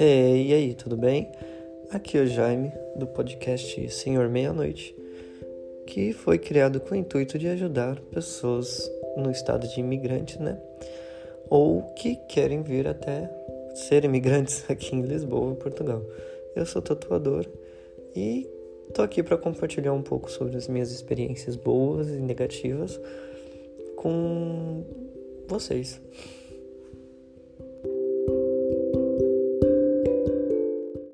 E aí, tudo bem? Aqui é o Jaime, do podcast Senhor Meia-Noite, que foi criado com o intuito de ajudar pessoas no estado de imigrante, né? Ou que querem vir até ser imigrantes aqui em Lisboa, Portugal. Eu sou tatuador e tô aqui para compartilhar um pouco sobre as minhas experiências boas e negativas com vocês.